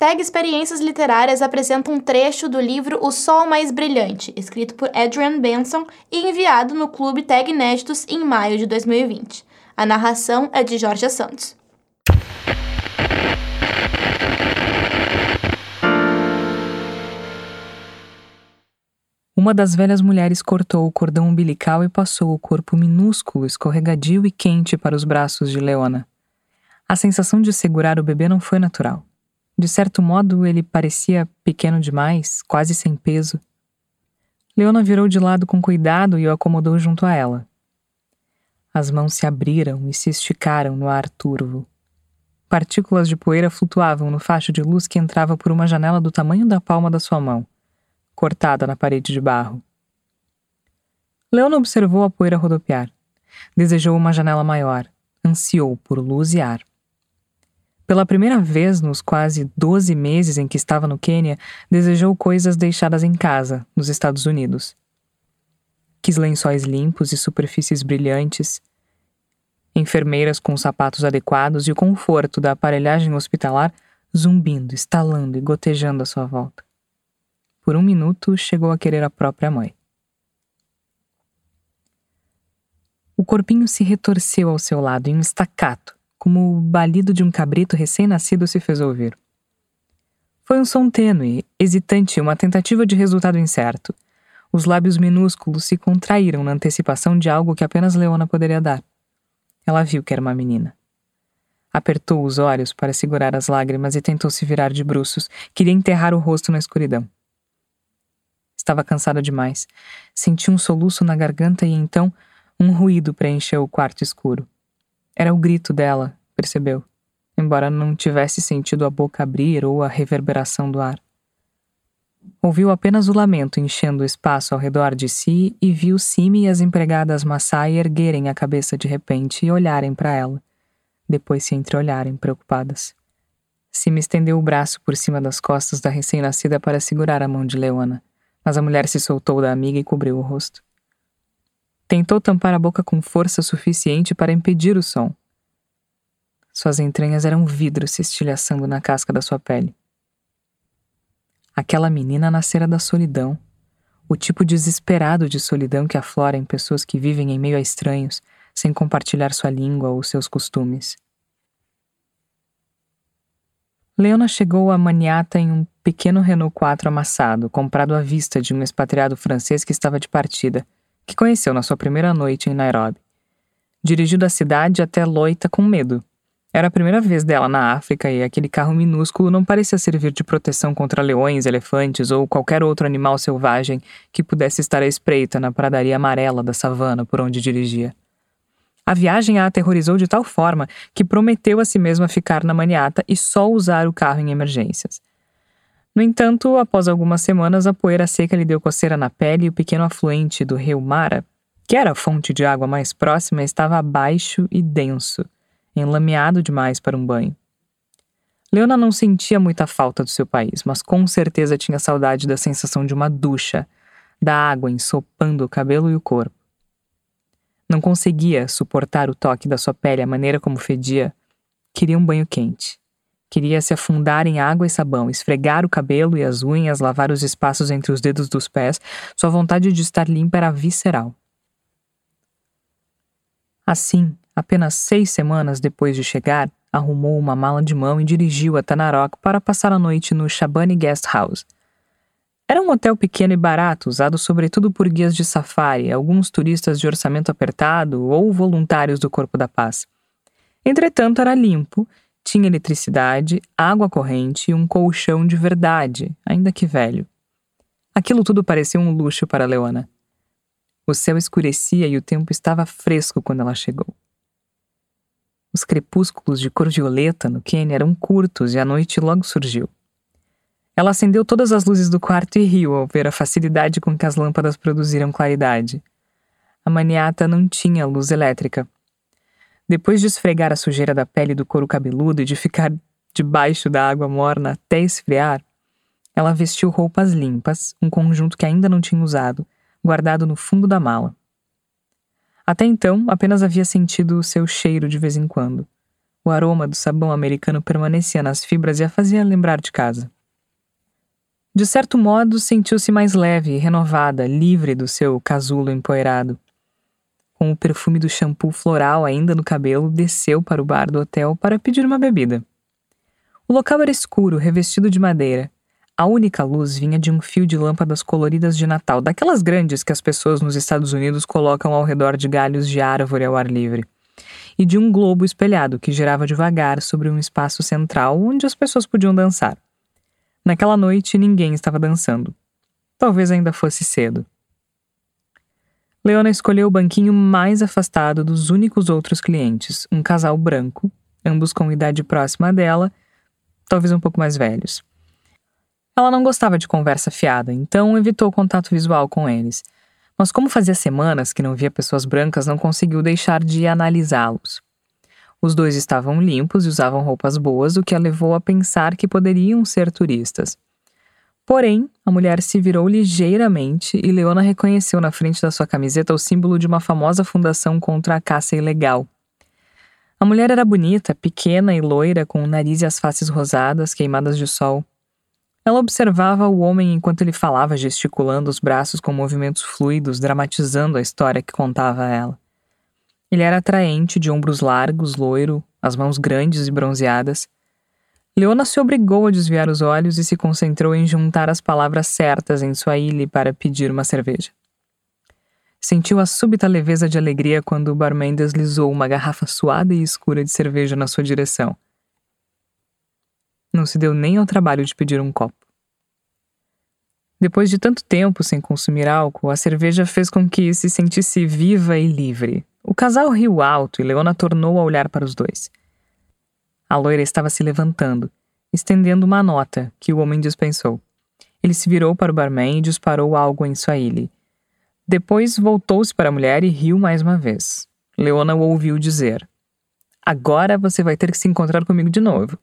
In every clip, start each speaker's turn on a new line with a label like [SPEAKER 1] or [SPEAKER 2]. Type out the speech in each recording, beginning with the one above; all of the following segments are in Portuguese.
[SPEAKER 1] Tag Experiências Literárias apresenta um trecho do livro O Sol Mais Brilhante, escrito por Adrian Benson e enviado no Clube Tag Inéditos em maio de 2020. A narração é de Jorge Santos.
[SPEAKER 2] Uma das velhas mulheres cortou o cordão umbilical e passou o corpo minúsculo, escorregadio e quente para os braços de Leona. A sensação de segurar o bebê não foi natural. De certo modo, ele parecia pequeno demais, quase sem peso. Leona virou de lado com cuidado e o acomodou junto a ela. As mãos se abriram e se esticaram no ar turvo. Partículas de poeira flutuavam no facho de luz que entrava por uma janela do tamanho da palma da sua mão cortada na parede de barro. Leona observou a poeira rodopiar. Desejou uma janela maior. Ansiou por luz e ar. Pela primeira vez nos quase 12 meses em que estava no Quênia, desejou coisas deixadas em casa, nos Estados Unidos. Quis lençóis limpos e superfícies brilhantes, enfermeiras com sapatos adequados e o conforto da aparelhagem hospitalar zumbindo, estalando e gotejando à sua volta por um minuto, chegou a querer a própria mãe. O corpinho se retorceu ao seu lado em um estacato, como o balido de um cabrito recém-nascido se fez ouvir. Foi um som tênue, hesitante, uma tentativa de resultado incerto. Os lábios minúsculos se contraíram na antecipação de algo que apenas Leona poderia dar. Ela viu que era uma menina. Apertou os olhos para segurar as lágrimas e tentou se virar de bruços. Queria enterrar o rosto na escuridão. Estava cansada demais. Senti um soluço na garganta e então um ruído preencheu o quarto escuro. Era o grito dela, percebeu, embora não tivesse sentido a boca abrir ou a reverberação do ar. Ouviu apenas o lamento enchendo o espaço ao redor de si e viu Simi e as empregadas Massai erguerem a cabeça de repente e olharem para ela, depois se entreolharem preocupadas. Simi estendeu o braço por cima das costas da recém-nascida para segurar a mão de Leona mas a mulher se soltou da amiga e cobriu o rosto. Tentou tampar a boca com força suficiente para impedir o som. Suas entranhas eram vidro se estilhaçando na casca da sua pele. Aquela menina nascera da solidão, o tipo desesperado de solidão que aflora em pessoas que vivem em meio a estranhos, sem compartilhar sua língua ou seus costumes. Leona chegou a Maniata em um pequeno Renault 4 amassado, comprado à vista de um expatriado francês que estava de partida, que conheceu na sua primeira noite em Nairobi. Dirigiu da cidade até Loita com medo. Era a primeira vez dela na África e aquele carro minúsculo não parecia servir de proteção contra leões, elefantes ou qualquer outro animal selvagem que pudesse estar à espreita na pradaria amarela da savana por onde dirigia. A viagem a aterrorizou de tal forma que prometeu a si mesma ficar na maniata e só usar o carro em emergências. No entanto, após algumas semanas, a poeira seca lhe deu coceira na pele e o pequeno afluente do rio Mara, que era a fonte de água mais próxima, estava baixo e denso, enlameado demais para um banho. Leona não sentia muita falta do seu país, mas com certeza tinha saudade da sensação de uma ducha, da água ensopando o cabelo e o corpo. Não conseguia suportar o toque da sua pele, a maneira como fedia. Queria um banho quente. Queria se afundar em água e sabão, esfregar o cabelo e as unhas, lavar os espaços entre os dedos dos pés. Sua vontade de estar limpa era visceral. Assim, apenas seis semanas depois de chegar, arrumou uma mala de mão e dirigiu a Tanarok para passar a noite no Shabani Guest House, era um hotel pequeno e barato, usado sobretudo por guias de safari, alguns turistas de orçamento apertado ou voluntários do Corpo da Paz. Entretanto, era limpo, tinha eletricidade, água corrente e um colchão de verdade, ainda que velho. Aquilo tudo parecia um luxo para Leona. O céu escurecia e o tempo estava fresco quando ela chegou. Os crepúsculos de cor violeta no Quênia eram curtos e a noite logo surgiu. Ela acendeu todas as luzes do quarto e riu ao ver a facilidade com que as lâmpadas produziram claridade. A maniata não tinha luz elétrica. Depois de esfregar a sujeira da pele do couro cabeludo e de ficar debaixo da água morna até esfriar, ela vestiu roupas limpas, um conjunto que ainda não tinha usado, guardado no fundo da mala. Até então, apenas havia sentido o seu cheiro de vez em quando. O aroma do sabão americano permanecia nas fibras e a fazia lembrar de casa. De certo modo, sentiu-se mais leve renovada, livre do seu casulo empoeirado. Com o perfume do shampoo floral ainda no cabelo, desceu para o bar do hotel para pedir uma bebida. O local era escuro, revestido de madeira. A única luz vinha de um fio de lâmpadas coloridas de Natal, daquelas grandes que as pessoas nos Estados Unidos colocam ao redor de galhos de árvore ao ar livre, e de um globo espelhado que girava devagar sobre um espaço central onde as pessoas podiam dançar. Naquela noite, ninguém estava dançando. Talvez ainda fosse cedo. Leona escolheu o banquinho mais afastado dos únicos outros clientes, um casal branco, ambos com idade próxima dela, talvez um pouco mais velhos. Ela não gostava de conversa fiada, então evitou contato visual com eles. Mas, como fazia semanas que não via pessoas brancas, não conseguiu deixar de analisá-los. Os dois estavam limpos e usavam roupas boas, o que a levou a pensar que poderiam ser turistas. Porém, a mulher se virou ligeiramente e Leona reconheceu na frente da sua camiseta o símbolo de uma famosa fundação contra a caça ilegal. A mulher era bonita, pequena e loira, com o nariz e as faces rosadas, queimadas de sol. Ela observava o homem enquanto ele falava, gesticulando os braços com movimentos fluidos, dramatizando a história que contava a ela. Ele era atraente, de ombros largos, loiro, as mãos grandes e bronzeadas. Leona se obrigou a desviar os olhos e se concentrou em juntar as palavras certas em sua ilha para pedir uma cerveja. Sentiu a súbita leveza de alegria quando o barman deslizou uma garrafa suada e escura de cerveja na sua direção. Não se deu nem ao trabalho de pedir um copo. Depois de tanto tempo sem consumir álcool, a cerveja fez com que se sentisse viva e livre, o casal riu alto e Leona tornou a olhar para os dois. A loira estava se levantando, estendendo uma nota que o homem dispensou. Ele se virou para o barman e disparou algo em Swahili. Depois voltou-se para a mulher e riu mais uma vez. Leona o ouviu dizer: Agora você vai ter que se encontrar comigo de novo.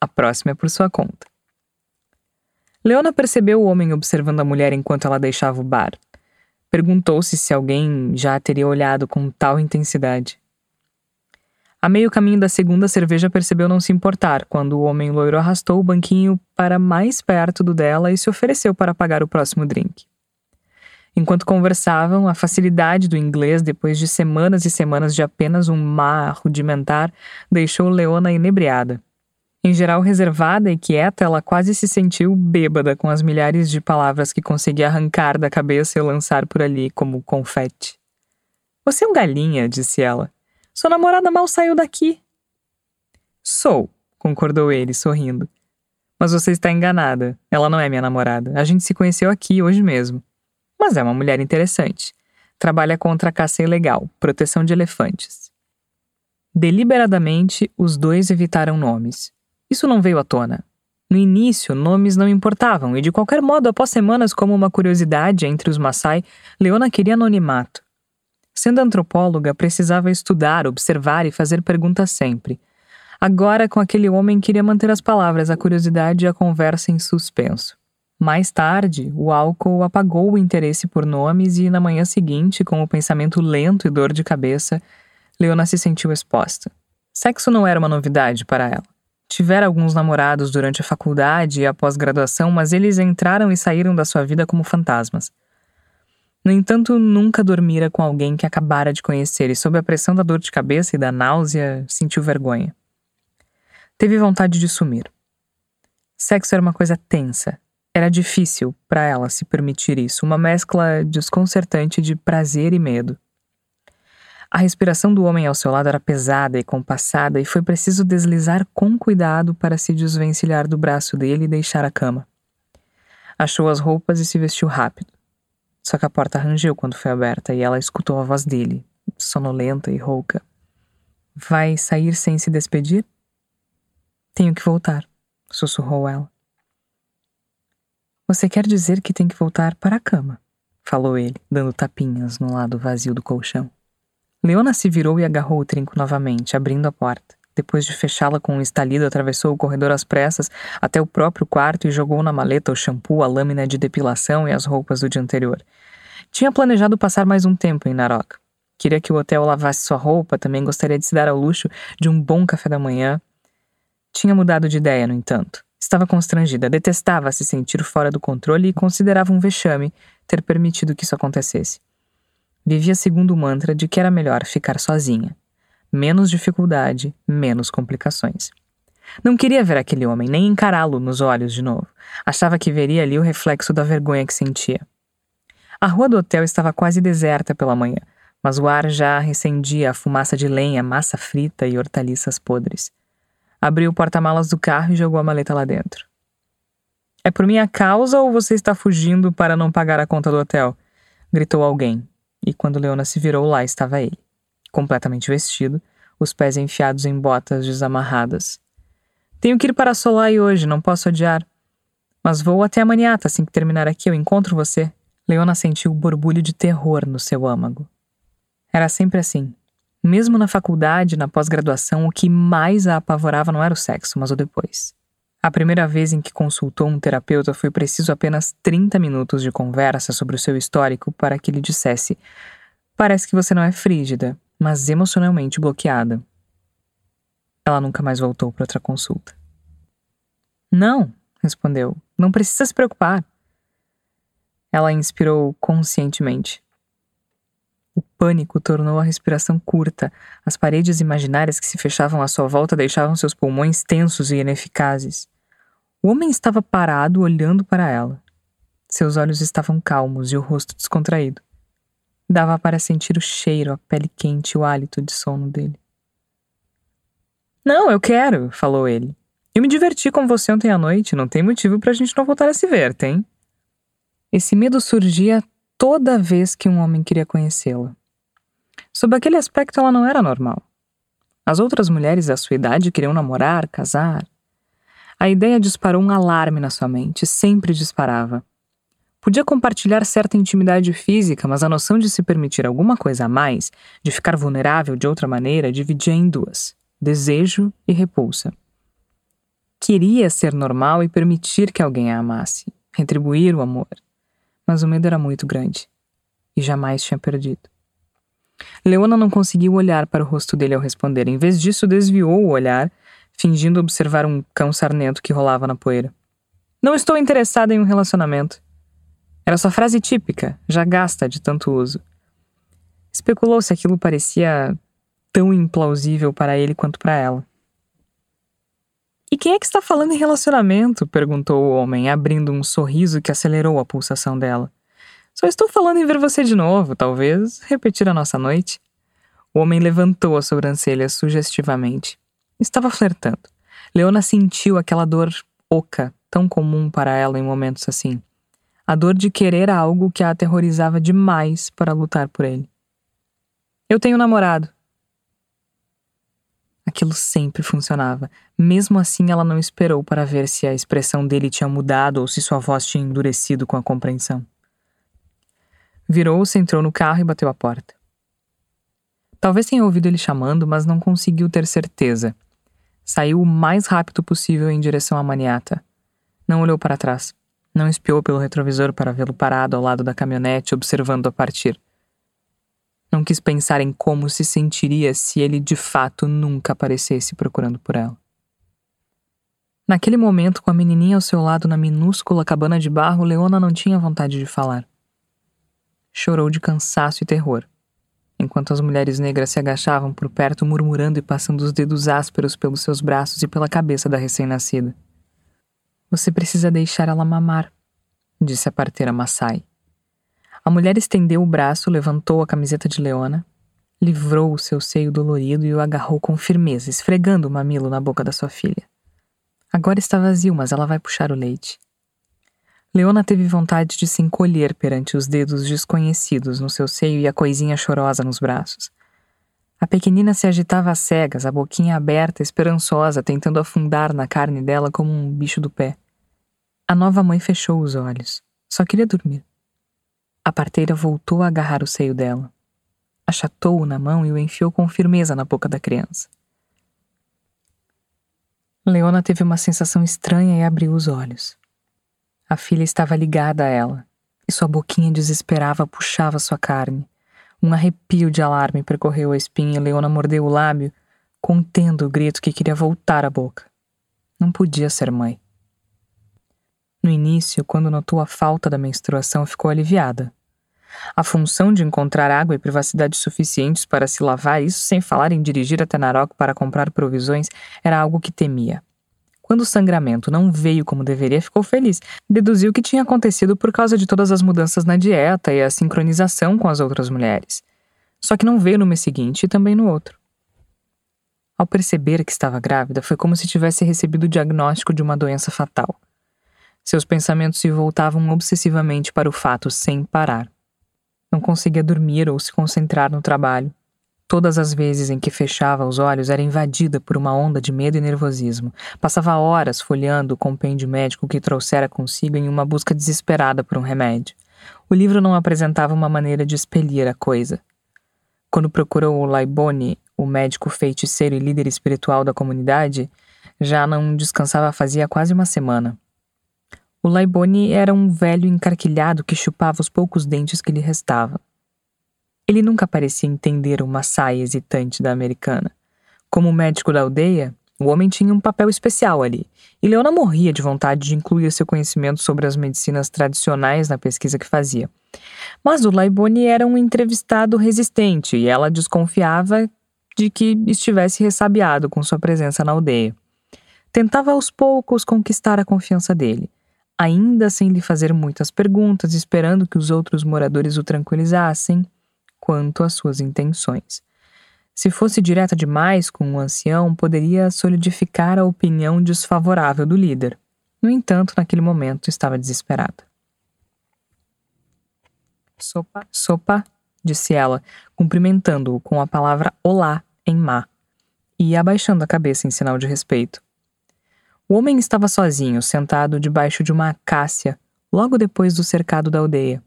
[SPEAKER 2] A próxima é por sua conta. Leona percebeu o homem observando a mulher enquanto ela deixava o bar. Perguntou-se se alguém já teria olhado com tal intensidade. A meio caminho da segunda cerveja percebeu não se importar quando o homem loiro arrastou o banquinho para mais perto do dela e se ofereceu para pagar o próximo drink. Enquanto conversavam, a facilidade do inglês, depois de semanas e semanas de apenas um mar rudimentar, deixou Leona inebriada. Em geral reservada e quieta, ela quase se sentiu bêbada com as milhares de palavras que conseguia arrancar da cabeça e lançar por ali como confete. Você é um galinha, disse ela. Sua namorada mal saiu daqui. Sou, concordou ele, sorrindo. Mas você está enganada. Ela não é minha namorada. A gente se conheceu aqui hoje mesmo. Mas é uma mulher interessante. Trabalha contra a caça ilegal, proteção de elefantes. Deliberadamente, os dois evitaram nomes. Isso não veio à tona. No início, nomes não importavam, e de qualquer modo, após semanas como uma curiosidade entre os Maasai, Leona queria anonimato. Sendo antropóloga, precisava estudar, observar e fazer perguntas sempre. Agora, com aquele homem, queria manter as palavras, a curiosidade e a conversa em suspenso. Mais tarde, o álcool apagou o interesse por nomes e, na manhã seguinte, com o pensamento lento e dor de cabeça, Leona se sentiu exposta. Sexo não era uma novidade para ela. Tivera alguns namorados durante a faculdade e a pós-graduação, mas eles entraram e saíram da sua vida como fantasmas. No entanto, nunca dormira com alguém que acabara de conhecer e, sob a pressão da dor de cabeça e da náusea, sentiu vergonha. Teve vontade de sumir. Sexo era uma coisa tensa. Era difícil para ela se permitir isso, uma mescla desconcertante de prazer e medo. A respiração do homem ao seu lado era pesada e compassada, e foi preciso deslizar com cuidado para se desvencilhar do braço dele e deixar a cama. Achou as roupas e se vestiu rápido. Só que a porta rangeu quando foi aberta e ela escutou a voz dele, sonolenta e rouca. Vai sair sem se despedir? Tenho que voltar, sussurrou ela. Você quer dizer que tem que voltar para a cama? falou ele, dando tapinhas no lado vazio do colchão. Leona se virou e agarrou o trinco novamente, abrindo a porta. Depois de fechá-la com um estalido, atravessou o corredor às pressas até o próprio quarto e jogou na maleta o shampoo, a lâmina de depilação e as roupas do dia anterior. Tinha planejado passar mais um tempo em Narok. Queria que o hotel lavasse sua roupa, também gostaria de se dar ao luxo de um bom café da manhã. Tinha mudado de ideia, no entanto. Estava constrangida, detestava se sentir fora do controle e considerava um vexame ter permitido que isso acontecesse. Vivia segundo o mantra de que era melhor ficar sozinha. Menos dificuldade, menos complicações. Não queria ver aquele homem, nem encará-lo nos olhos de novo. Achava que veria ali o reflexo da vergonha que sentia. A rua do hotel estava quase deserta pela manhã, mas o ar já recendia a fumaça de lenha, massa frita e hortaliças podres. Abriu o porta-malas do carro e jogou a maleta lá dentro. É por minha causa ou você está fugindo para não pagar a conta do hotel? gritou alguém, e quando Leona se virou, lá estava ele, completamente vestido, os pés enfiados em botas desamarradas. Tenho que ir para Solai hoje, não posso adiar. Mas vou até a maniata assim que terminar aqui, eu encontro você. Leona sentiu o borbulho de terror no seu âmago. Era sempre assim. Mesmo na faculdade, na pós-graduação, o que mais a apavorava não era o sexo, mas o depois. A primeira vez em que consultou um terapeuta foi preciso apenas 30 minutos de conversa sobre o seu histórico para que lhe dissesse: Parece que você não é frígida, mas emocionalmente bloqueada. Ela nunca mais voltou para outra consulta. Não, respondeu. Não precisa se preocupar. Ela inspirou conscientemente. O pânico tornou a respiração curta. As paredes imaginárias que se fechavam à sua volta deixavam seus pulmões tensos e ineficazes. O homem estava parado, olhando para ela. Seus olhos estavam calmos e o rosto descontraído. Dava para sentir o cheiro, a pele quente e o hálito de sono dele. Não, eu quero, falou ele. Eu me diverti com você ontem à noite, não tem motivo para a gente não voltar a se ver, tem? Esse medo surgia toda vez que um homem queria conhecê-la. Sob aquele aspecto, ela não era normal. As outras mulheres da sua idade queriam namorar, casar. A ideia disparou um alarme na sua mente, sempre disparava. Podia compartilhar certa intimidade física, mas a noção de se permitir alguma coisa a mais, de ficar vulnerável de outra maneira, dividia em duas: desejo e repulsa. Queria ser normal e permitir que alguém a amasse, retribuir o amor mas o medo era muito grande e jamais tinha perdido. Leona não conseguiu olhar para o rosto dele ao responder. Em vez disso, desviou o olhar, fingindo observar um cão sarnento que rolava na poeira. Não estou interessada em um relacionamento. Era sua frase típica, já gasta de tanto uso. Especulou se aquilo parecia tão implausível para ele quanto para ela. E quem é que está falando em relacionamento? perguntou o homem, abrindo um sorriso que acelerou a pulsação dela. Só estou falando em ver você de novo, talvez repetir a nossa noite. O homem levantou as sobrancelhas sugestivamente. Estava flertando. Leona sentiu aquela dor oca, tão comum para ela em momentos assim. A dor de querer algo que a aterrorizava demais para lutar por ele. Eu tenho namorado, Aquilo sempre funcionava. Mesmo assim, ela não esperou para ver se a expressão dele tinha mudado ou se sua voz tinha endurecido com a compreensão. Virou-se, entrou no carro e bateu a porta. Talvez tenha ouvido ele chamando, mas não conseguiu ter certeza. Saiu o mais rápido possível em direção à maniata. Não olhou para trás. Não espiou pelo retrovisor para vê-lo parado ao lado da caminhonete, observando a partir. Não quis pensar em como se sentiria se ele de fato nunca aparecesse procurando por ela. Naquele momento, com a menininha ao seu lado na minúscula cabana de barro, Leona não tinha vontade de falar. Chorou de cansaço e terror, enquanto as mulheres negras se agachavam por perto, murmurando e passando os dedos ásperos pelos seus braços e pela cabeça da recém-nascida. Você precisa deixar ela mamar, disse a parteira Massai. A mulher estendeu o braço, levantou a camiseta de Leona, livrou o seu seio dolorido e o agarrou com firmeza, esfregando o mamilo na boca da sua filha. Agora está vazio, mas ela vai puxar o leite. Leona teve vontade de se encolher perante os dedos desconhecidos no seu seio e a coisinha chorosa nos braços. A pequenina se agitava às cegas, a boquinha aberta, esperançosa, tentando afundar na carne dela como um bicho do pé. A nova mãe fechou os olhos. Só queria dormir. A parteira voltou a agarrar o seio dela. Achatou-o na mão e o enfiou com firmeza na boca da criança. Leona teve uma sensação estranha e abriu os olhos. A filha estava ligada a ela, e sua boquinha desesperava puxava sua carne. Um arrepio de alarme percorreu a espinha e Leona mordeu o lábio, contendo o grito que queria voltar à boca. Não podia ser mãe. No início, quando notou a falta da menstruação, ficou aliviada. A função de encontrar água e privacidade suficientes para se lavar, isso sem falar em dirigir até Narok para comprar provisões, era algo que temia. Quando o sangramento não veio como deveria, ficou feliz. Deduziu que tinha acontecido por causa de todas as mudanças na dieta e a sincronização com as outras mulheres. Só que não veio no mês seguinte e também no outro. Ao perceber que estava grávida, foi como se tivesse recebido o diagnóstico de uma doença fatal. Seus pensamentos se voltavam obsessivamente para o fato sem parar. Não conseguia dormir ou se concentrar no trabalho. Todas as vezes em que fechava os olhos era invadida por uma onda de medo e nervosismo. Passava horas folheando o compêndio médico que trouxera consigo em uma busca desesperada por um remédio. O livro não apresentava uma maneira de expelir a coisa. Quando procurou o Laibone, o médico feiticeiro e líder espiritual da comunidade, já não descansava fazia quase uma semana. O Laibone era um velho encarquilhado que chupava os poucos dentes que lhe restavam. Ele nunca parecia entender uma saia hesitante da americana. Como médico da aldeia, o homem tinha um papel especial ali, e Leona morria de vontade de incluir seu conhecimento sobre as medicinas tradicionais na pesquisa que fazia. Mas o Laibone era um entrevistado resistente e ela desconfiava de que estivesse ressabiado com sua presença na aldeia. Tentava aos poucos conquistar a confiança dele ainda sem lhe fazer muitas perguntas, esperando que os outros moradores o tranquilizassem quanto às suas intenções. Se fosse direta demais com o ancião, poderia solidificar a opinião desfavorável do líder. No entanto, naquele momento estava desesperada. Sopa, sopa, disse ela, cumprimentando-o com a palavra olá em má, e abaixando a cabeça em sinal de respeito. O homem estava sozinho, sentado debaixo de uma acácia, logo depois do cercado da aldeia.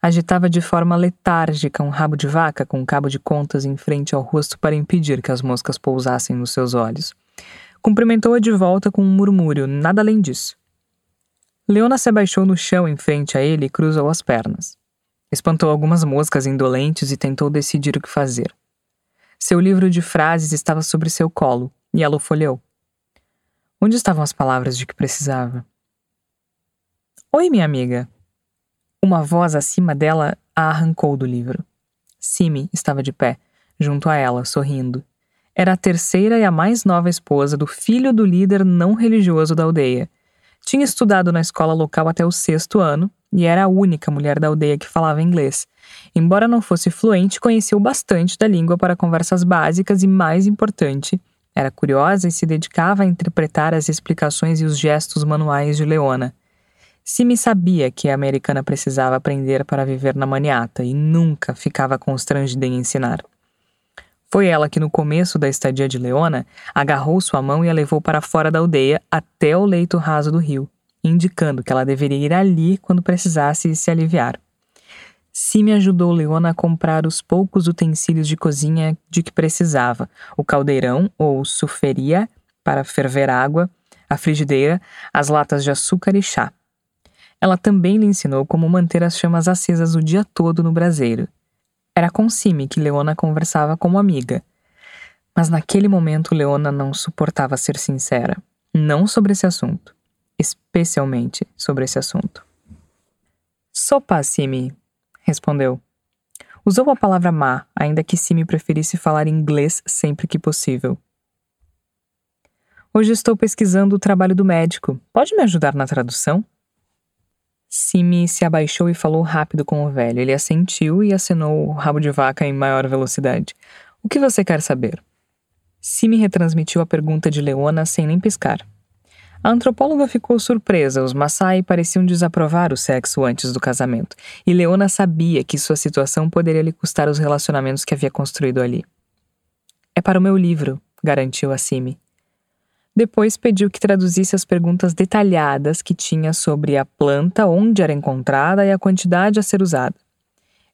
[SPEAKER 2] Agitava de forma letárgica um rabo de vaca com um cabo de contas em frente ao rosto para impedir que as moscas pousassem nos seus olhos. Cumprimentou-a de volta com um murmúrio, nada além disso. Leona se abaixou no chão em frente a ele e cruzou as pernas. Espantou algumas moscas indolentes e tentou decidir o que fazer. Seu livro de frases estava sobre seu colo, e ela o folheou. Onde estavam as palavras de que precisava? Oi, minha amiga. Uma voz acima dela a arrancou do livro. Simi estava de pé, junto a ela, sorrindo. Era a terceira e a mais nova esposa do filho do líder não religioso da aldeia. Tinha estudado na escola local até o sexto ano e era a única mulher da aldeia que falava inglês. Embora não fosse fluente, conhecia bastante da língua para conversas básicas e, mais importante, era curiosa e se dedicava a interpretar as explicações e os gestos manuais de Leona. Simi sabia que a americana precisava aprender para viver na maniata e nunca ficava constrangida em ensinar. Foi ela que, no começo da estadia de Leona, agarrou sua mão e a levou para fora da aldeia até o leito raso do rio, indicando que ela deveria ir ali quando precisasse se aliviar. Simi ajudou Leona a comprar os poucos utensílios de cozinha de que precisava: o caldeirão ou suferia para ferver água, a frigideira, as latas de açúcar e chá. Ela também lhe ensinou como manter as chamas acesas o dia todo no braseiro. Era com Simi que Leona conversava como amiga. Mas naquele momento Leona não suportava ser sincera, não sobre esse assunto, especialmente sobre esse assunto. Sopa, Simi, respondeu. Usou a palavra má, ainda que Simi preferisse falar inglês sempre que possível. Hoje estou pesquisando o trabalho do médico. Pode me ajudar na tradução? Simi se abaixou e falou rápido com o velho. Ele assentiu e acenou o rabo de vaca em maior velocidade. O que você quer saber? Simi retransmitiu a pergunta de Leona sem nem piscar. A antropóloga ficou surpresa. Os Maasai pareciam desaprovar o sexo antes do casamento, e Leona sabia que sua situação poderia lhe custar os relacionamentos que havia construído ali. É para o meu livro, garantiu a Simi. Depois pediu que traduzisse as perguntas detalhadas que tinha sobre a planta, onde era encontrada e a quantidade a ser usada.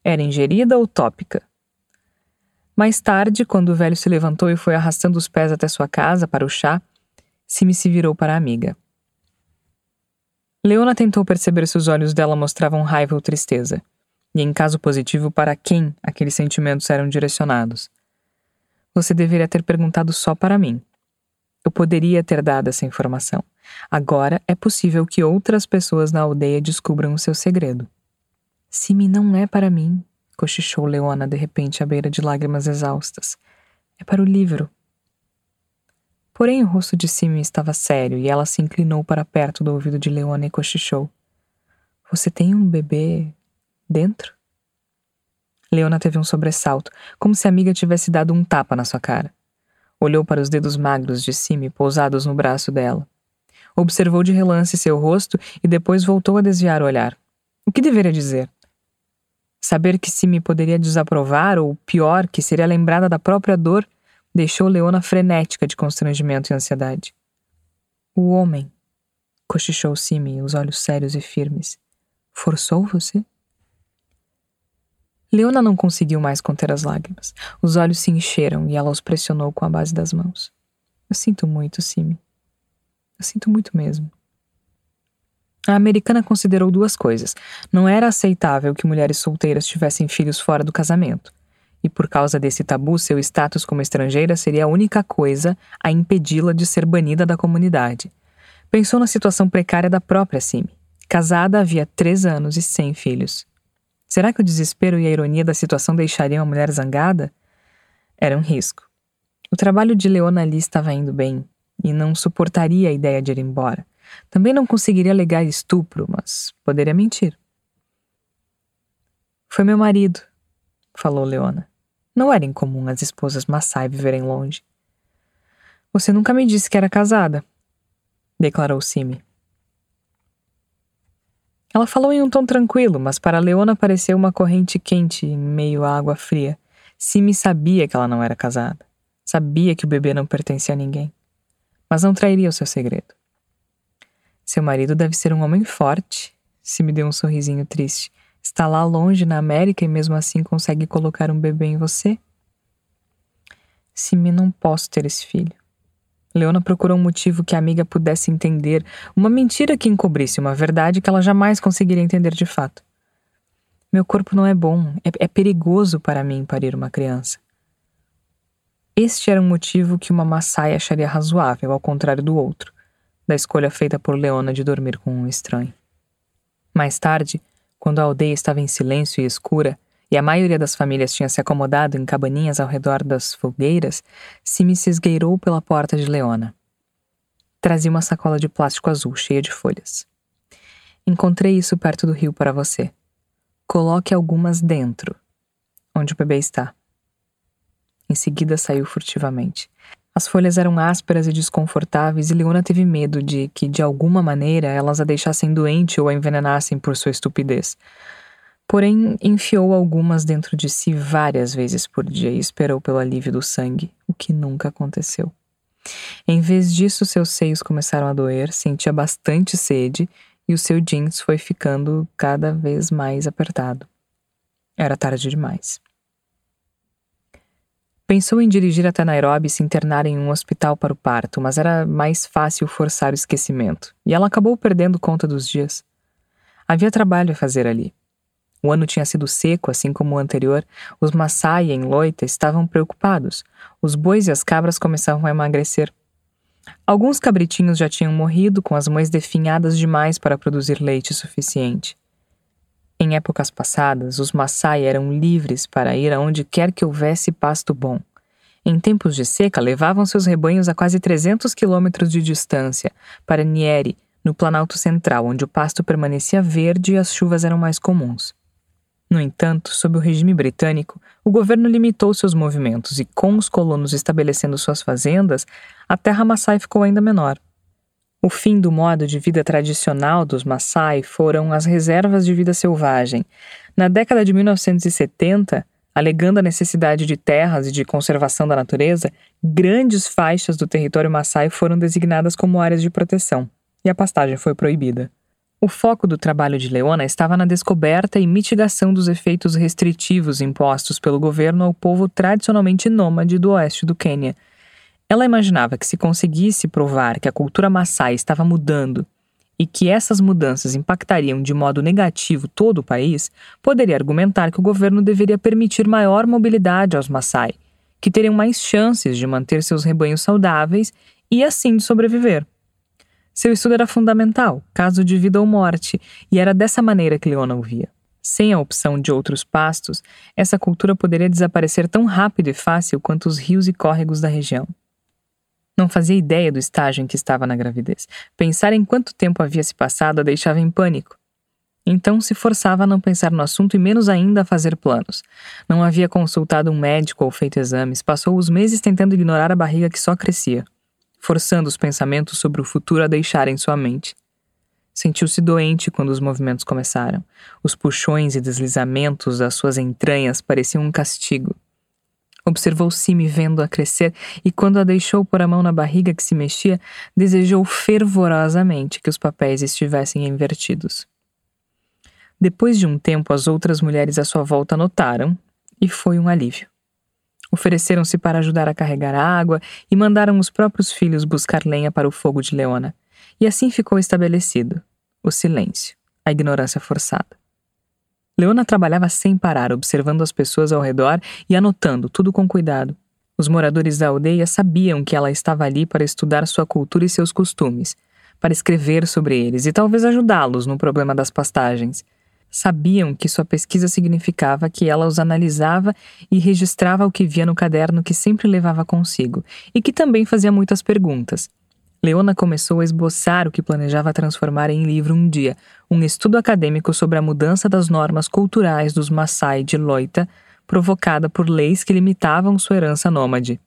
[SPEAKER 2] Era ingerida ou tópica? Mais tarde, quando o velho se levantou e foi arrastando os pés até sua casa para o chá, Simi se virou para a amiga. Leona tentou perceber se os olhos dela mostravam raiva ou tristeza. e, em caso positivo, para quem aqueles sentimentos eram direcionados. Você deveria ter perguntado só para mim. Eu poderia ter dado essa informação. Agora é possível que outras pessoas na aldeia descubram o seu segredo. Simi não é para mim, cochichou Leona de repente à beira de lágrimas exaustas. É para o livro. Porém, o rosto de Simi estava sério e ela se inclinou para perto do ouvido de Leona e cochichou. Você tem um bebê dentro? Leona teve um sobressalto, como se a amiga tivesse dado um tapa na sua cara. Olhou para os dedos magros de Simi pousados no braço dela. Observou de relance seu rosto e depois voltou a desviar o olhar. O que deveria dizer? Saber que Simi poderia desaprovar, ou pior, que seria lembrada da própria dor, deixou Leona frenética de constrangimento e ansiedade. O homem, cochichou Simi, os olhos sérios e firmes, forçou você? Leona não conseguiu mais conter as lágrimas. Os olhos se encheram e ela os pressionou com a base das mãos. Eu sinto muito, Simi. Eu sinto muito mesmo. A americana considerou duas coisas. Não era aceitável que mulheres solteiras tivessem filhos fora do casamento e por causa desse tabu, seu status como estrangeira seria a única coisa a impedi-la de ser banida da comunidade. Pensou na situação precária da própria Simi. Casada havia três anos e sem filhos. Será que o desespero e a ironia da situação deixariam a mulher zangada? Era um risco. O trabalho de Leona ali estava indo bem e não suportaria a ideia de ir embora. Também não conseguiria alegar estupro, mas poderia mentir. Foi meu marido, falou Leona. Não era incomum as esposas Massai viverem longe. Você nunca me disse que era casada, declarou Simi. Ela falou em um tom tranquilo, mas para Leona pareceu uma corrente quente em meio à água fria. Simi sabia que ela não era casada. Sabia que o bebê não pertencia a ninguém. Mas não trairia o seu segredo. Seu marido deve ser um homem forte. Simi deu um sorrisinho triste. Está lá longe na América e mesmo assim consegue colocar um bebê em você? Simi, não posso ter esse filho. Leona procurou um motivo que a amiga pudesse entender, uma mentira que encobrisse uma verdade que ela jamais conseguiria entender de fato. Meu corpo não é bom, é, é perigoso para mim parir uma criança. Este era um motivo que uma Maasai acharia razoável, ao contrário do outro, da escolha feita por Leona de dormir com um estranho. Mais tarde, quando a aldeia estava em silêncio e escura, e a maioria das famílias tinha se acomodado em cabaninhas ao redor das fogueiras, Simi se esgueirou pela porta de Leona. Trazia uma sacola de plástico azul cheia de folhas. Encontrei isso perto do rio para você. Coloque algumas dentro, onde o bebê está. Em seguida saiu furtivamente. As folhas eram ásperas e desconfortáveis e Leona teve medo de que, de alguma maneira, elas a deixassem doente ou a envenenassem por sua estupidez. Porém, enfiou algumas dentro de si várias vezes por dia e esperou pelo alívio do sangue, o que nunca aconteceu. Em vez disso, seus seios começaram a doer, sentia bastante sede e o seu jeans foi ficando cada vez mais apertado. Era tarde demais. Pensou em dirigir até Nairobi e se internar em um hospital para o parto, mas era mais fácil forçar o esquecimento, e ela acabou perdendo conta dos dias. Havia trabalho a fazer ali. O ano tinha sido seco, assim como o anterior. Os Maasai em Loita estavam preocupados. Os bois e as cabras começavam a emagrecer. Alguns cabritinhos já tinham morrido, com as mães definhadas demais para produzir leite suficiente. Em épocas passadas, os Maasai eram livres para ir aonde quer que houvesse pasto bom. Em tempos de seca, levavam seus rebanhos a quase 300 quilômetros de distância, para Nyeri, no Planalto Central, onde o pasto permanecia verde e as chuvas eram mais comuns. No entanto, sob o regime britânico, o governo limitou seus movimentos e, com os colonos estabelecendo suas fazendas, a terra Maasai ficou ainda menor. O fim do modo de vida tradicional dos Maasai foram as reservas de vida selvagem. Na década de 1970, alegando a necessidade de terras e de conservação da natureza, grandes faixas do território Maasai foram designadas como áreas de proteção, e a pastagem foi proibida. O foco do trabalho de Leona estava na descoberta e mitigação dos efeitos restritivos impostos pelo governo ao povo tradicionalmente nômade do oeste do Quênia – ela imaginava que se conseguisse provar que a cultura Maasai estava mudando e que essas mudanças impactariam de modo negativo todo o país, poderia argumentar que o governo deveria permitir maior mobilidade aos Maasai, que teriam mais chances de manter seus rebanhos saudáveis e assim de sobreviver. Seu estudo era fundamental, caso de vida ou morte, e era dessa maneira que Leona o via. Sem a opção de outros pastos, essa cultura poderia desaparecer tão rápido e fácil quanto os rios e córregos da região. Não fazia ideia do estágio em que estava na gravidez. Pensar em quanto tempo havia se passado a deixava em pânico. Então se forçava a não pensar no assunto e menos ainda a fazer planos. Não havia consultado um médico ou feito exames, passou os meses tentando ignorar a barriga que só crescia forçando os pensamentos sobre o futuro a deixarem sua mente. Sentiu-se doente quando os movimentos começaram. Os puxões e deslizamentos das suas entranhas pareciam um castigo. Observou Simi vendo-a crescer e, quando a deixou pôr a mão na barriga que se mexia, desejou fervorosamente que os papéis estivessem invertidos. Depois de um tempo, as outras mulheres à sua volta notaram, e foi um alívio. Ofereceram-se para ajudar a carregar a água e mandaram os próprios filhos buscar lenha para o fogo de Leona. E assim ficou estabelecido o silêncio, a ignorância forçada. Leona trabalhava sem parar, observando as pessoas ao redor e anotando tudo com cuidado. Os moradores da aldeia sabiam que ela estava ali para estudar sua cultura e seus costumes, para escrever sobre eles e talvez ajudá-los no problema das pastagens sabiam que sua pesquisa significava que ela os analisava e registrava o que via no caderno que sempre levava consigo, e que também fazia muitas perguntas. Leona começou a esboçar o que planejava transformar em livro um dia, um estudo acadêmico sobre a mudança das normas culturais dos Maasai de Loita, provocada por leis que limitavam sua herança nômade.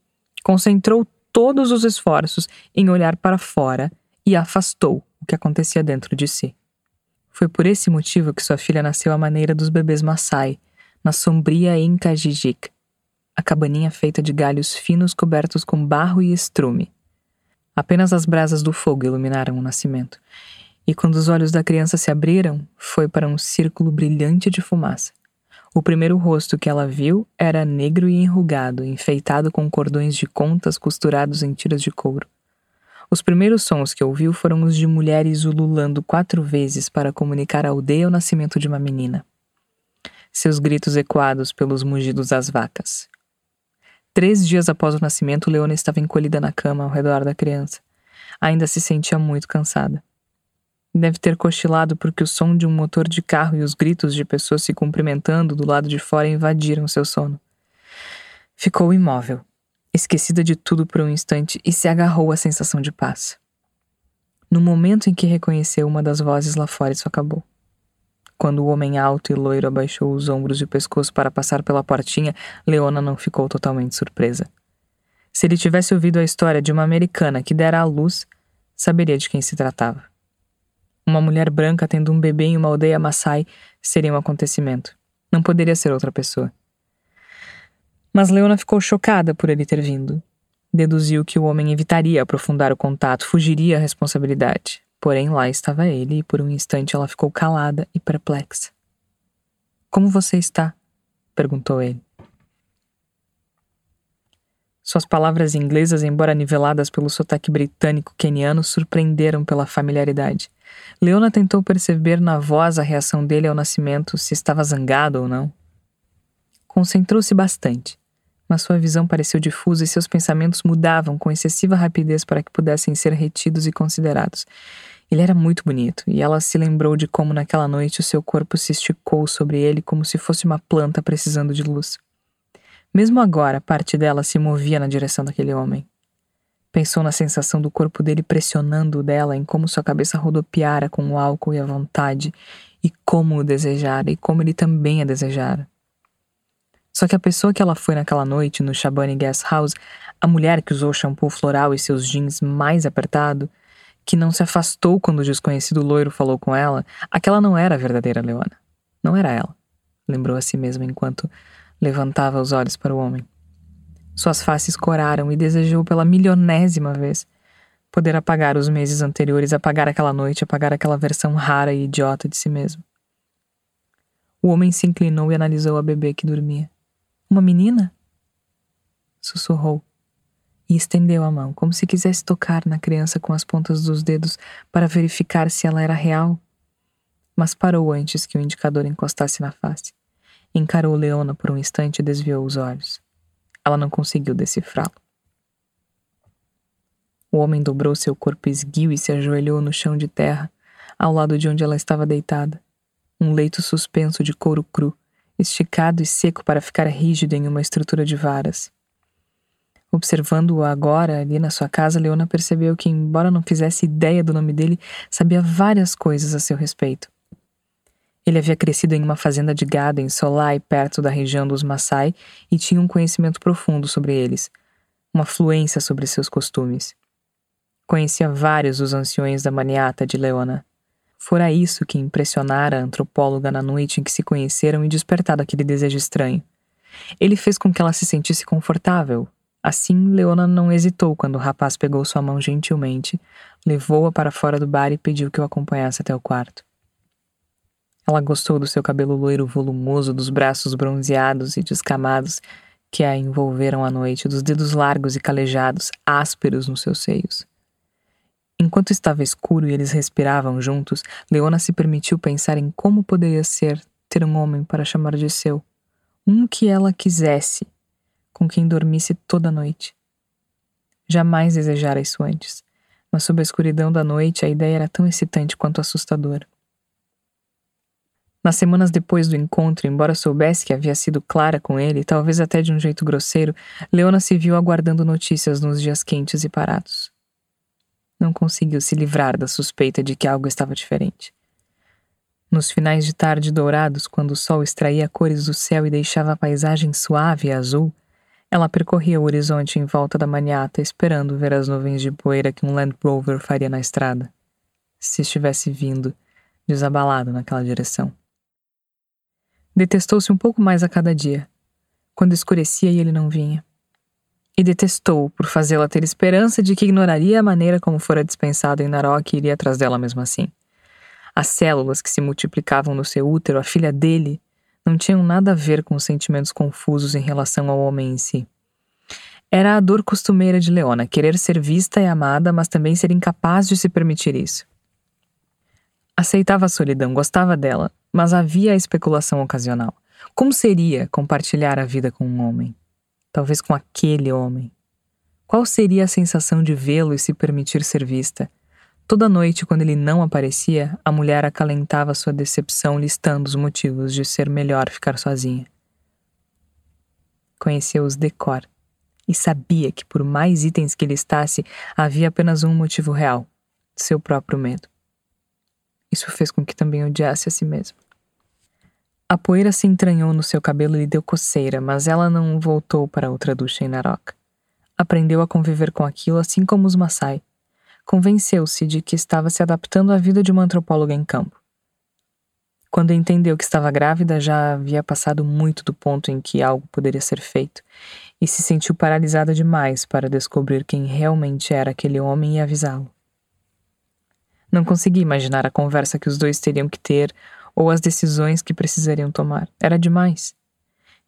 [SPEAKER 2] Concentrou todos os esforços em olhar para fora e afastou o que acontecia dentro de si. Foi por esse motivo que sua filha nasceu à maneira dos bebês Maasai, na sombria Enkajijik, a cabaninha feita de galhos finos cobertos com barro e estrume. Apenas as brasas do fogo iluminaram o nascimento, e quando os olhos da criança se abriram, foi para um círculo brilhante de fumaça. O primeiro rosto que ela viu era negro e enrugado, enfeitado com cordões de contas costurados em tiras de couro. Os primeiros sons que ouviu foram os de mulheres ululando quatro vezes para comunicar à aldeia o nascimento de uma menina. Seus gritos ecoados pelos mugidos das vacas. Três dias após o nascimento, Leona estava encolhida na cama ao redor da criança. Ainda se sentia muito cansada. Deve ter cochilado porque o som de um motor de carro e os gritos de pessoas se cumprimentando do lado de fora invadiram seu sono. Ficou imóvel, esquecida de tudo por um instante, e se agarrou à sensação de paz. No momento em que reconheceu uma das vozes lá fora, isso acabou. Quando o homem alto e loiro abaixou os ombros e o pescoço para passar pela portinha, Leona não ficou totalmente surpresa. Se ele tivesse ouvido a história de uma americana que dera à luz, saberia de quem se tratava. Uma mulher branca tendo um bebê em uma aldeia Maasai seria um acontecimento. Não poderia ser outra pessoa. Mas Leona ficou chocada por ele ter vindo. Deduziu que o homem evitaria aprofundar o contato, fugiria à responsabilidade. Porém, lá estava ele e por um instante ela ficou calada e perplexa. Como você está? perguntou ele. Suas palavras inglesas, embora niveladas pelo sotaque britânico keniano, surpreenderam pela familiaridade. Leona tentou perceber na voz a reação dele ao nascimento, se estava zangado ou não. Concentrou-se bastante mas sua visão pareceu difusa e seus pensamentos mudavam com excessiva rapidez para que pudessem ser retidos e considerados. Ele era muito bonito, e ela se lembrou de como naquela noite o seu corpo se esticou sobre ele como se fosse uma planta precisando de luz. Mesmo agora, parte dela se movia na direção daquele homem. Pensou na sensação do corpo dele pressionando o dela, em como sua cabeça rodopiara com o álcool e a vontade, e como o desejara, e como ele também a desejara. Só que a pessoa que ela foi naquela noite no Shabani Guest House, a mulher que usou shampoo floral e seus jeans mais apertado, que não se afastou quando o desconhecido loiro falou com ela, aquela não era a verdadeira Leona. Não era ela, lembrou a si mesma enquanto levantava os olhos para o homem. Suas faces coraram e desejou pela milionésima vez poder apagar os meses anteriores, apagar aquela noite, apagar aquela versão rara e idiota de si mesmo. O homem se inclinou e analisou a bebê que dormia. Uma menina? Sussurrou. e estendeu a mão, como se quisesse tocar na criança com as pontas dos dedos para verificar se ela era real. Mas parou antes que o indicador encostasse na face. Encarou Leona por um instante e desviou os olhos. Ela não conseguiu decifrá-lo. O homem dobrou seu corpo esguio e se ajoelhou no chão de terra, ao lado de onde ela estava deitada. Um leito suspenso de couro cru, esticado e seco para ficar rígido em uma estrutura de varas. Observando-o agora ali na sua casa, Leona percebeu que, embora não fizesse ideia do nome dele, sabia várias coisas a seu respeito. Ele havia crescido em uma fazenda de gado em Solai, perto da região dos Maasai, e tinha um conhecimento profundo sobre eles, uma fluência sobre seus costumes. Conhecia vários dos anciões da maniata de Leona. Fora isso que impressionara a antropóloga na noite em que se conheceram e despertado aquele desejo estranho. Ele fez com que ela se sentisse confortável. Assim, Leona não hesitou quando o rapaz pegou sua mão gentilmente, levou-a para fora do bar e pediu que o acompanhasse até o quarto. Ela gostou do seu cabelo loiro volumoso, dos braços bronzeados e descamados que a envolveram à noite, dos dedos largos e calejados, ásperos nos seus seios. Enquanto estava escuro e eles respiravam juntos, Leona se permitiu pensar em como poderia ser ter um homem para chamar de seu. Um que ela quisesse, com quem dormisse toda noite. Jamais desejara isso antes, mas sob a escuridão da noite a ideia era tão excitante quanto assustadora. Nas semanas depois do encontro, embora soubesse que havia sido clara com ele, talvez até de um jeito grosseiro, Leona se viu aguardando notícias nos dias quentes e parados não conseguiu se livrar da suspeita de que algo estava diferente. Nos finais de tarde dourados, quando o sol extraía cores do céu e deixava a paisagem suave e azul, ela percorria o horizonte em volta da maniata, esperando ver as nuvens de poeira que um Land Rover faria na estrada, se estivesse vindo, desabalado naquela direção. Detestou-se um pouco mais a cada dia, quando escurecia e ele não vinha e detestou por fazê-la ter esperança de que ignoraria a maneira como fora dispensado em Narok e iria atrás dela mesmo assim. As células que se multiplicavam no seu útero, a filha dele, não tinham nada a ver com os sentimentos confusos em relação ao homem em si. Era a dor costumeira de Leona, querer ser vista e amada, mas também ser incapaz de se permitir isso. Aceitava a solidão, gostava dela, mas havia a especulação ocasional. Como seria compartilhar a vida com um homem? Talvez com aquele homem. Qual seria a sensação de vê-lo e se permitir ser vista? Toda noite, quando ele não aparecia, a mulher acalentava sua decepção listando os motivos de ser melhor ficar sozinha. Conheceu-os decor e sabia que, por mais itens que listasse, havia apenas um motivo real: seu próprio medo. Isso fez com que também odiasse a si mesmo. A poeira se entranhou no seu cabelo e lhe deu coceira, mas ela não voltou para outra ducha em Naroca. Aprendeu a conviver com aquilo assim como os Maasai. Convenceu-se de que estava se adaptando à vida de uma antropóloga em campo. Quando entendeu que estava grávida, já havia passado muito do ponto em que algo poderia ser feito, e se sentiu paralisada demais para descobrir quem realmente era aquele homem e avisá-lo. Não conseguia imaginar a conversa que os dois teriam que ter ou as decisões que precisariam tomar. Era demais.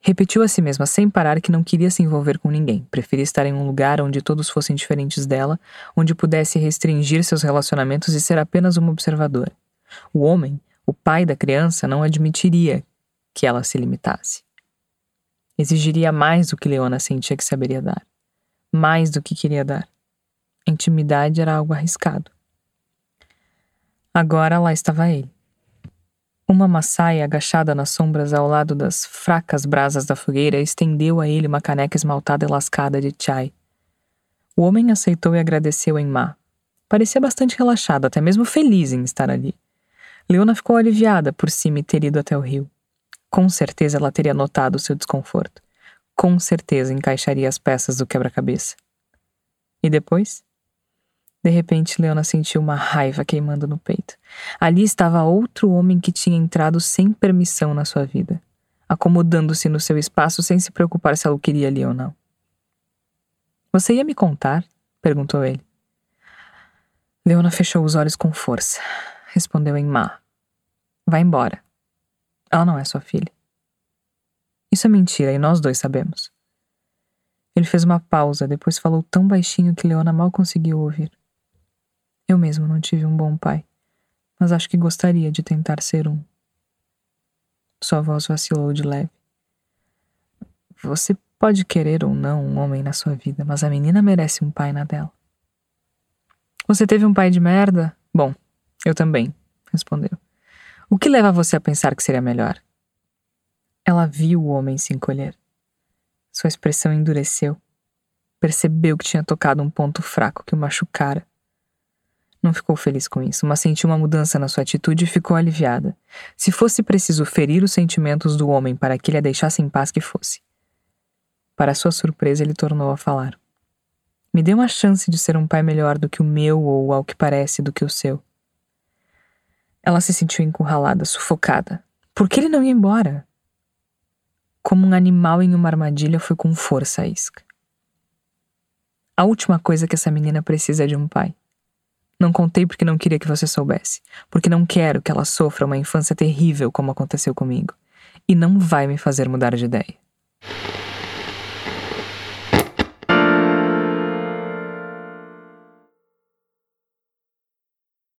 [SPEAKER 2] Repetiu a si mesma sem parar que não queria se envolver com ninguém, preferia estar em um lugar onde todos fossem diferentes dela, onde pudesse restringir seus relacionamentos e ser apenas uma observadora. O homem, o pai da criança, não admitiria que ela se limitasse. Exigiria mais do que Leona sentia que saberia dar, mais do que queria dar. Intimidade era algo arriscado. Agora lá estava ele uma maçaia agachada nas sombras ao lado das fracas brasas da fogueira estendeu a ele uma caneca esmaltada e lascada de chai. O homem aceitou e agradeceu em má. Parecia bastante relaxado, até mesmo feliz em estar ali. Leona ficou aliviada por e ter ido até o rio. Com certeza ela teria notado seu desconforto. Com certeza encaixaria as peças do quebra-cabeça. E depois? De repente, Leona sentiu uma raiva queimando no peito. Ali estava outro homem que tinha entrado sem permissão na sua vida, acomodando-se no seu espaço sem se preocupar se ela queria ali ou não. Você ia me contar? perguntou ele. Leona fechou os olhos com força. Respondeu em má. Vá embora. Ela não é sua filha. Isso é mentira e nós dois sabemos. Ele fez uma pausa, depois falou tão baixinho que Leona mal conseguiu ouvir. Eu mesmo não tive um bom pai, mas acho que gostaria de tentar ser um. Sua voz vacilou de leve. Você pode querer ou não um homem na sua vida, mas a menina merece um pai na dela. Você teve um pai de merda? Bom, eu também, respondeu. O que leva você a pensar que seria melhor? Ela viu o homem se encolher. Sua expressão endureceu. Percebeu que tinha tocado um ponto fraco que o machucara. Não ficou feliz com isso, mas sentiu uma mudança na sua atitude e ficou aliviada. Se fosse preciso ferir os sentimentos do homem para que ele a deixasse em paz, que fosse. Para sua surpresa, ele tornou a falar. Me dê uma chance de ser um pai melhor do que o meu ou, ao que parece, do que o seu. Ela se sentiu encurralada, sufocada. Por que ele não ia embora? Como um animal em uma armadilha, foi com força a isca. A última coisa que essa menina precisa é de um pai. Não contei porque não queria que você soubesse, porque não quero que ela sofra uma infância terrível como aconteceu comigo, e não vai me fazer mudar de ideia.